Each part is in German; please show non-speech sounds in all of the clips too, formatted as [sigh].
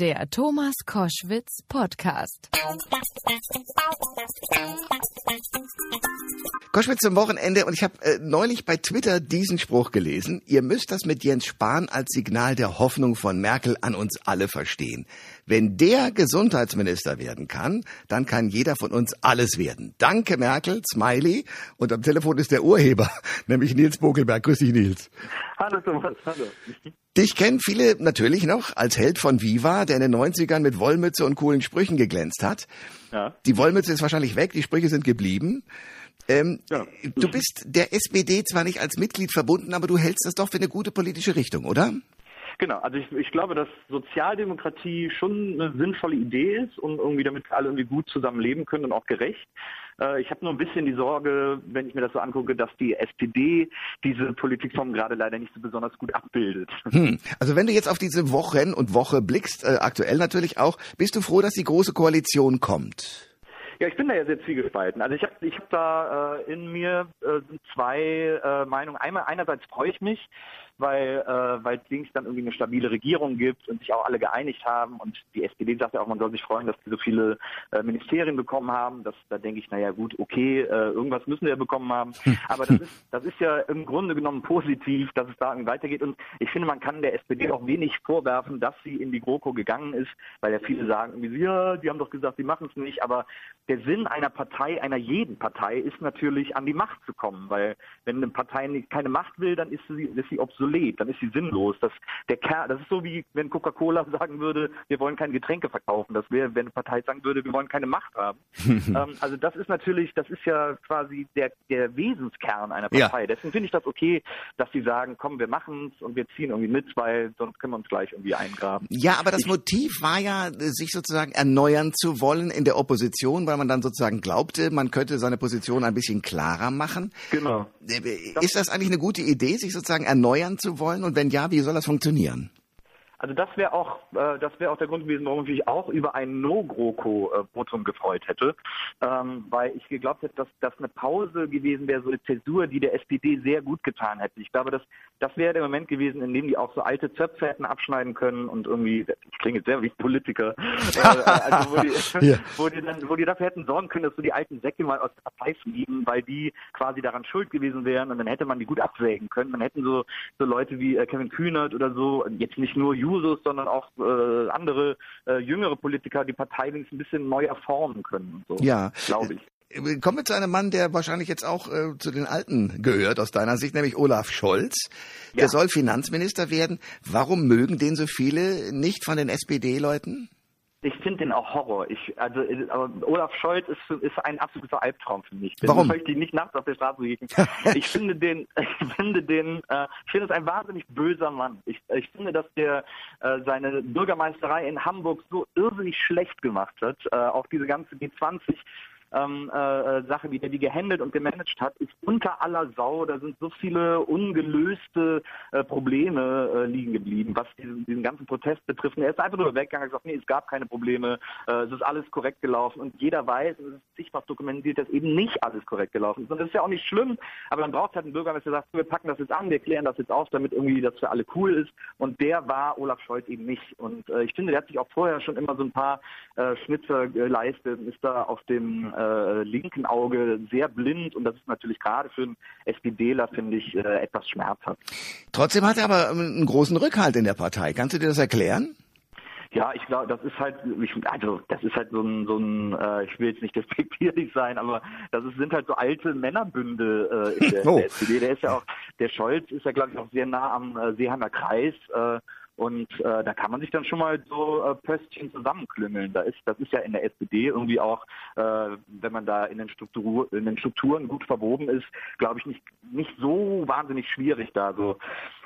Der Thomas Koschwitz Podcast. Koschwitz zum Wochenende und ich habe äh, neulich bei Twitter diesen Spruch gelesen. Ihr müsst das mit Jens Spahn als Signal der Hoffnung von Merkel an uns alle verstehen. Wenn der Gesundheitsminister werden kann, dann kann jeder von uns alles werden. Danke Merkel, Smiley. Und am Telefon ist der Urheber, [laughs] nämlich Nils Bokelberg. Grüß dich, Nils. Hallo Thomas, hallo. Dich kennen viele natürlich noch als Held von Viva, der in den 90ern mit Wollmütze und coolen Sprüchen geglänzt hat. Ja. Die Wollmütze ist wahrscheinlich weg, die Sprüche sind geblieben. Ähm, Ja. Du bist der SPD zwar nicht als Mitglied verbunden, aber du hältst das doch für eine gute politische Richtung, oder? Genau, also ich, ich glaube, dass Sozialdemokratie schon eine sinnvolle Idee ist und irgendwie damit alle irgendwie gut zusammen leben können und auch gerecht. Äh, Ich habe nur ein bisschen die Sorge, wenn ich mir das so angucke, dass die SPD diese Politikform gerade leider nicht so besonders gut abbildet. Hm. Also wenn du jetzt auf diese Wochen und Woche blickst, äh, aktuell natürlich auch, bist du froh, dass die große Koalition kommt? Ja, ich bin da ja sehr zwiegespalten. Also ich habe ich hab da äh, in mir äh, zwei äh, Meinungen. Einmal einerseits freue ich mich, weil äh, weil es links dann irgendwie eine stabile Regierung gibt und sich auch alle geeinigt haben und die SPD sagt ja auch, man soll sich freuen, dass sie so viele äh, Ministerien bekommen haben. Das, da denke ich, naja gut, okay, äh, irgendwas müssen wir ja bekommen haben. [laughs] Aber das ist, das ist ja im Grunde genommen positiv, dass es da weitergeht. Und ich finde, man kann der SPD auch wenig vorwerfen, dass sie in die GroKo gegangen ist, weil ja viele sagen, irgendwie, ja, die haben doch gesagt, sie machen es nicht. Aber der Sinn einer Partei, einer jeden Partei, ist natürlich, an die Macht zu kommen. Weil wenn eine Partei keine Macht will, dann ist sie, ist sie obsolet, dann ist sie sinnlos. Das, der Kern, das ist so wie wenn Coca-Cola [laughs] sagen würde, wir wollen keine Getränke verkaufen. Das wäre, wenn eine Partei sagen würde, wir wollen keine Macht haben. [laughs] ähm, also das ist natürlich, das ist ja quasi der, der Wesenskern einer Ja. Partei. Deswegen finde ich das okay, dass sie sagen, komm, wir machen es und wir ziehen irgendwie mit, weil sonst können wir uns gleich irgendwie eingraben. Ja, aber das Motiv war ja, sich sozusagen erneuern zu wollen in der Opposition, weil man dann sozusagen glaubte, man könnte seine Position ein bisschen klarer machen. Genau. Ist das eigentlich eine gute Idee, sich sozusagen erneuern zu wollen? Und wenn ja, wie soll das funktionieren? Also das wäre auch, äh, das wäre auch der Grund gewesen, warum ich mich auch über ein No-GroKo-Votum gefreut hätte, ähm, weil ich geglaubt hätte, dass das eine Pause gewesen wäre, so eine Zäsur, die der SPD sehr gut getan hätte. Ich glaube, dass das wäre der Moment gewesen, in dem die auch so alte Zöpfe hätten abschneiden können und irgendwie, ich klinge jetzt sehr wie Politiker, äh, also wo die, [laughs] [laughs] Ja. wo die dann, wo die dafür hätten sorgen können, dass so die alten Säcke mal aus der Partei fliegen, weil die quasi daran schuld gewesen wären und dann hätte man die gut absägen können. Dann hätten so, so Leute wie äh, Kevin Kühnert oder so, jetzt nicht nur Jusos, sondern auch äh, andere äh, jüngere Politiker die Partei links ein bisschen neuer formen können. So, Ja. Glaube ich. Äh, Kommen wir zu einem Mann, der wahrscheinlich jetzt auch äh, zu den Alten gehört, aus deiner Sicht, nämlich Olaf Scholz. Der Ja. soll Finanzminister werden. Warum mögen den so viele nicht von den SPD-Leuten? Ich finde den auch Horror. Ich, also, äh, aber Olaf Scholz ist, ist ein absoluter Albtraum für mich. Warum? Den möchte ich nicht nachts auf der Straße riechen. [laughs] ich finde den, [laughs] ich finde den, äh, ich finde es ein wahnsinnig böser Mann. Ich, ich finde, dass der äh, seine Bürgermeisterei in Hamburg so irrsinnig schlecht gemacht hat. Äh, auch diese ganze G20 ähm, äh, Sache, wie der die gehandelt und gemanagt hat, ist unter aller Sau. Da sind so viele ungelöste äh, Probleme äh, liegen geblieben, was diesen, diesen ganzen Protest betrifft. Und er ist einfach nur weggegangen und gesagt, nee, es gab keine Probleme, äh, es ist alles korrekt gelaufen. Und jeder weiß, es ist zigfach dokumentiert, dass eben nicht alles korrekt gelaufen ist. Und das ist ja auch nicht schlimm, aber dann braucht es halt einen Bürgermeister, der sagt, wir packen das jetzt an, wir klären das jetzt auf, damit irgendwie das für alle cool ist. Und der war Olaf Scholz eben nicht. Und äh, ich finde, der hat sich auch vorher schon immer so ein paar äh, Schnitzer geleistet ist da auf dem äh, linken Auge sehr blind. Und das ist natürlich gerade für einen SPDler, finde ich, äh, etwas schmerzhaft. Trotzdem hat er aber ähm, einen großen Rückhalt in der Partei. Kannst du dir das erklären? Ja, ich glaube, das ist halt, ich, also das ist halt so ein, so ein, äh, ich will jetzt nicht [laughs] despektierlich sein, aber das ist, sind halt so alte Männerbünde äh, in [laughs] der, Oh. der SPD. Der ist ja auch, der Scholz ist ja, glaube ich, auch sehr nah am äh, Seeheimer Kreis. Äh, und äh, da kann man sich dann schon mal so äh, Pöstchen zusammenklüngeln. Da ist, das ist ja in der SPD irgendwie auch, äh, wenn man da in den, Struktur, in den Strukturen gut verwoben ist, glaube ich, nicht, nicht so wahnsinnig schwierig da so,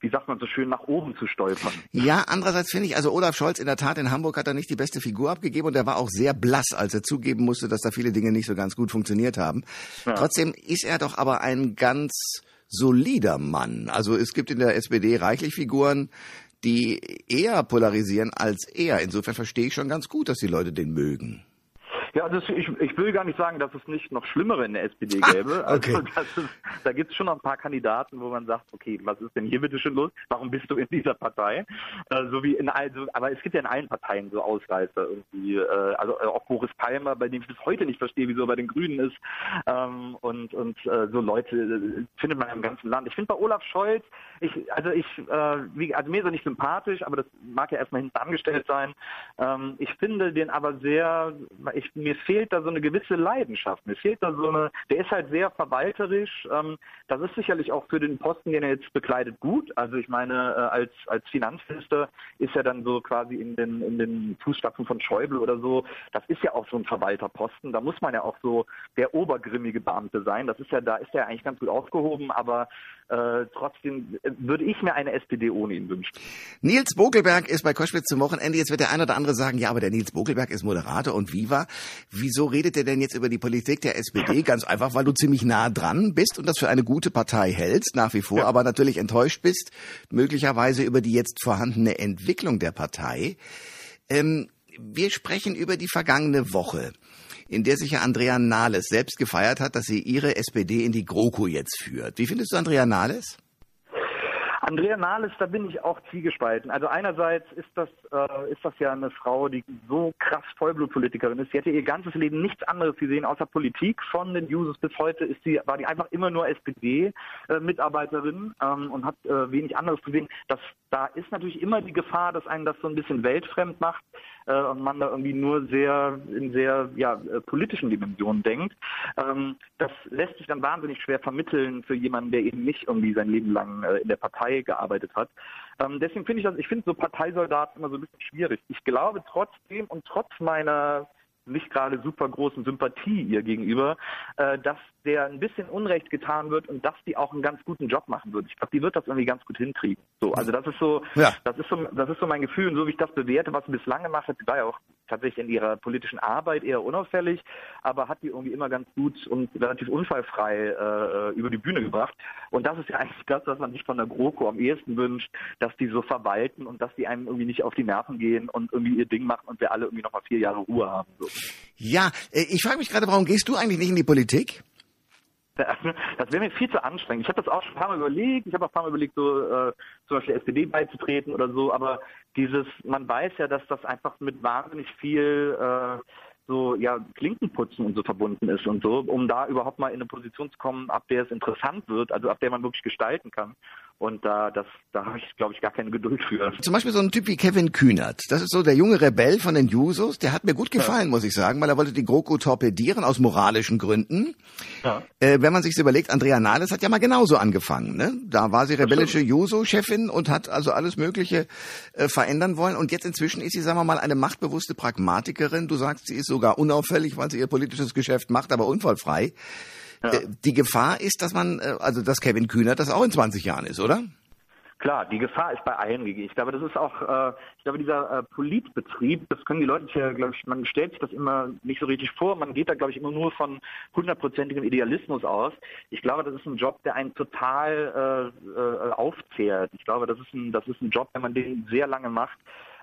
wie sagt man so schön, nach oben zu stolpern. Ja, andererseits finde ich, also Olaf Scholz in der Tat in Hamburg hat er nicht die beste Figur abgegeben und er war auch sehr blass, als er zugeben musste, dass da viele Dinge nicht so ganz gut funktioniert haben. Ja. Trotzdem ist er doch aber ein ganz solider Mann. Also es gibt in der SPD reichlich Figuren, die eher polarisieren als er. Insofern verstehe ich schon ganz gut, dass die Leute den mögen. Ja, also ich, ich will gar nicht sagen, dass es nicht noch Schlimmere in der SPD ah, gäbe. Ah, okay. [laughs] Also ist, da gibt es schon noch ein paar Kandidaten, wo man sagt, okay, was ist denn hier bitte schon los? Warum bist du in dieser Partei? Äh, so wie in also, aber es gibt ja in allen Parteien so Ausreißer irgendwie. Äh, also äh, auch Boris Palmer, bei dem ich bis heute nicht verstehe, wieso er bei den Grünen ist. Ähm, und und äh, so Leute äh, findet man im ganzen Land. Ich finde bei Olaf Scholz, ich, also ich, äh, wie, also mir ist er nicht sympathisch, aber das mag ja erstmal hinten angestellt sein. Ähm, ich finde den aber sehr, ich, mir fehlt da so eine gewisse Leidenschaft. Mir fehlt da so eine, der ist halt sehr verwalterisch. Ähm, das ist sicherlich auch für den Posten, den er jetzt bekleidet, gut. Also ich meine, äh, als, als Finanzminister ist er dann so quasi in den, in den Fußstapfen von Schäuble oder so. Das ist ja auch so ein Verwalterposten. Da muss man ja auch so der obergrimmige Beamte sein. Das ist ja, da ist er eigentlich ganz gut aufgehoben, aber äh, trotzdem würde ich mir eine SPD ohne ihn wünschen. Nils Bogelberg ist bei Koschwitz zum Wochenende. Jetzt wird der ein oder andere sagen, ja, aber der Nils Bogelberg ist Moderator und Viva. Wieso redet er denn jetzt über die Politik der SPD? Ganz einfach, weil du ziemlich nah dran bist und das für eine gute Partei hältst, nach wie vor, ja. aber natürlich enttäuscht bist, möglicherweise über die jetzt vorhandene Entwicklung der Partei. Ähm, wir sprechen über die vergangene Woche in der sich ja Andrea Nahles selbst gefeiert hat, dass sie ihre SPD in die GroKo jetzt führt. Wie findest du Andrea Nahles? Andrea Nahles, da bin ich auch zwiegespalten. Also einerseits ist das, äh, ist das ja eine Frau, die so krass Vollblutpolitikerin ist. Sie hätte ihr ganzes Leben nichts anderes gesehen außer Politik. Von den Users bis heute ist sie, war die einfach immer nur SPD-Mitarbeiterin äh, ähm, und hat äh, wenig anderes gesehen. Das, da ist natürlich immer die Gefahr, dass einen das so ein bisschen weltfremd macht äh, und man da irgendwie nur sehr in sehr ja, äh, politischen Dimensionen denkt. Ähm, das lässt sich dann wahnsinnig schwer vermitteln für jemanden, der eben nicht irgendwie sein Leben lang äh, in der Partei gearbeitet hat. Ähm, deswegen finde ich das, ich finde so Parteisoldaten immer so ein bisschen schwierig. Ich glaube trotzdem und trotz meiner nicht gerade super großen Sympathie ihr gegenüber, äh, dass der ein bisschen Unrecht getan wird und dass die auch einen ganz guten Job machen wird. Ich glaube, die wird das irgendwie ganz gut hinkriegen. So, also das ist so, ja. das ist so, das ist so mein Gefühl und so wie ich das bewerte, was sie bislang gemacht hat, sie war ja auch tatsächlich in ihrer politischen Arbeit eher unauffällig, aber hat die irgendwie immer ganz gut und relativ unfallfrei äh, über die Bühne gebracht. Und das ist ja eigentlich das, was man sich von der GroKo am ehesten wünscht, dass die so verwalten und dass die einem irgendwie nicht auf die Nerven gehen und irgendwie ihr Ding machen und wir alle irgendwie nochmal vier Jahre Ruhe haben. So. Ja, äh, ich frage mich gerade, warum gehst du eigentlich nicht in die Politik? [laughs] Das wäre mir viel zu anstrengend. Ich habe das auch schon ein paar Mal überlegt. Ich habe auch ein paar Mal überlegt, so äh, zum Beispiel SPD beizutreten oder so. Aber dieses, man weiß ja, dass das einfach mit wahnsinnig viel äh, so ja Klinkenputzen und so verbunden ist und so, um da überhaupt mal in eine Position zu kommen, ab der es interessant wird, also ab der man wirklich gestalten kann. Und da, das, da habe ich, glaube ich, gar keine Geduld für. Zum Beispiel so ein Typ wie Kevin Kühnert. Das ist so der junge Rebell von den Jusos. Der hat mir gut gefallen, ja. muss ich sagen, weil er wollte die GroKo torpedieren aus moralischen Gründen. Ja. Äh, wenn man sich überlegt, Andrea Nahles hat ja mal genauso angefangen. Ne? Da war sie rebellische Juso-Chefin und hat also alles Mögliche äh, verändern wollen. Und jetzt inzwischen ist sie, sagen wir mal, eine machtbewusste Pragmatikerin. Du sagst, sie ist sogar unauffällig, weil sie ihr politisches Geschäft macht, aber unfallfrei. Ja. Äh, die Gefahr ist, dass man, äh, also dass Kevin Kühner das auch in 20 Jahren ist, oder? Klar, die Gefahr ist bei allen gegeben. Ich glaube, das ist auch, äh, ich glaube, dieser äh, Politbetrieb, das können die Leute ja, glaube ich, man stellt sich das immer nicht so richtig vor. Man geht da, glaube ich, immer nur von hundertprozentigem Idealismus aus. Ich glaube, das ist ein Job, der einen total äh, äh, aufzehrt. Ich glaube, das ist ein, das ist ein Job, wenn man den sehr lange macht.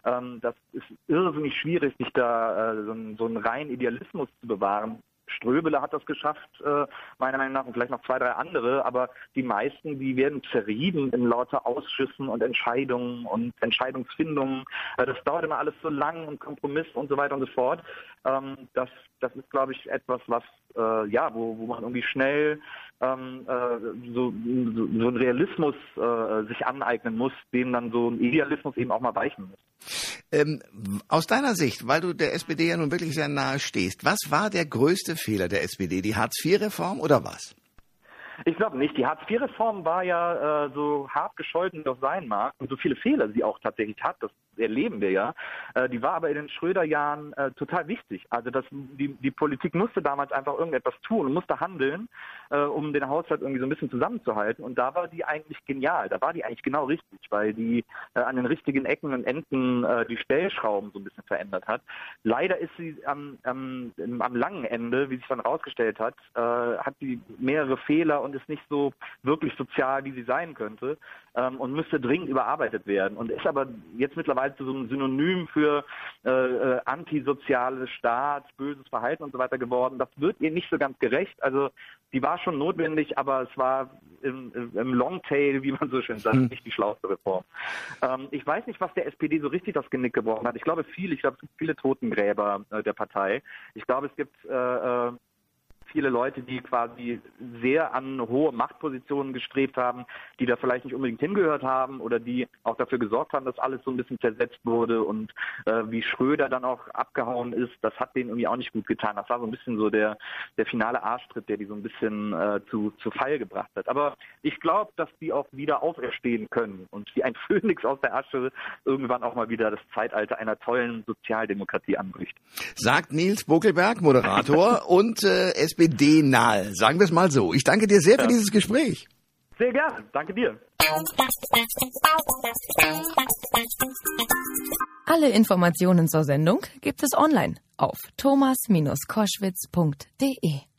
Ähm, das ist irrsinnig schwierig, sich da äh, so, einen, so einen reinen Idealismus zu bewahren. Ströbele hat das geschafft, äh, meiner Meinung nach, und vielleicht noch zwei, drei andere, aber die meisten, die werden zerrieben in lauter Ausschüssen und Entscheidungen und Entscheidungsfindungen. Äh, das dauert immer alles so lang und Kompromiss und so weiter und so fort. Ähm, das, das ist, glaube ich, etwas, was, ja, wo, wo man irgendwie schnell ähm, äh, so, so, so einen Realismus äh, sich aneignen muss, dem dann so ein Idealismus eben auch mal weichen muss. Ähm, aus deiner Sicht, weil du der SPD ja nun wirklich sehr nahe stehst, was war der größte Fehler der SPD? Die Hartz-IV-Reform oder was? Ich glaube nicht. Die Hartz-IV-Reform war ja äh, so hart gescholten doch sein mag und so viele Fehler sie auch tatsächlich hat, das erleben wir ja. Äh, die war aber in den Schröder-Jahren äh, total wichtig. Also das, die, die Politik musste damals einfach irgendetwas tun und musste handeln, äh, um den Haushalt irgendwie so ein bisschen zusammenzuhalten. Und da war die eigentlich genial. Da war die eigentlich genau richtig, weil die äh, an den richtigen Ecken und Enden äh, die Stellschrauben so ein bisschen verändert hat. Leider ist sie am, am, am langen Ende, wie sich dann rausgestellt hat, hat sie mehrere Fehler und ist nicht so wirklich sozial, wie sie sein könnte ähm, und müsste dringend überarbeitet werden und ist aber jetzt mittlerweile als so ein Synonym für äh, äh, antisoziale Staat, böses Verhalten und so weiter geworden. Das wird ihr nicht so ganz gerecht. Also die war schon notwendig, aber es war im, im Longtail, wie man so schön sagt, hm. nicht die schlauste Reform. Ähm, ich weiß nicht, was der SPD so richtig das Genick gebrochen hat. Ich glaube viele, ich glaube es gibt viele Totengräber äh, der Partei. Ich glaube, es gibt äh, äh viele Leute, die quasi sehr an hohe Machtpositionen gestrebt haben, die da vielleicht nicht unbedingt hingehört haben oder die auch dafür gesorgt haben, dass alles so ein bisschen zersetzt wurde und äh, wie Schröder dann auch abgehauen ist, das hat denen irgendwie auch nicht gut getan. Das war so ein bisschen so der, der finale Arschtritt, der die so ein bisschen äh, zu, zu Fall gebracht hat. Aber ich glaube, dass die auch wieder auferstehen können und wie ein [laughs] Phönix aus der Asche irgendwann auch mal wieder das Zeitalter einer tollen Sozialdemokratie anbricht. Sagt Nils Buckelberg, Moderator [laughs] und äh, SPD SPD-nahe. Sagen wir es mal so. Ich danke dir sehr ja. für dieses Gespräch. Sehr gerne. Danke dir. Alle Informationen zur Sendung gibt es online auf thomas-koschwitz.de.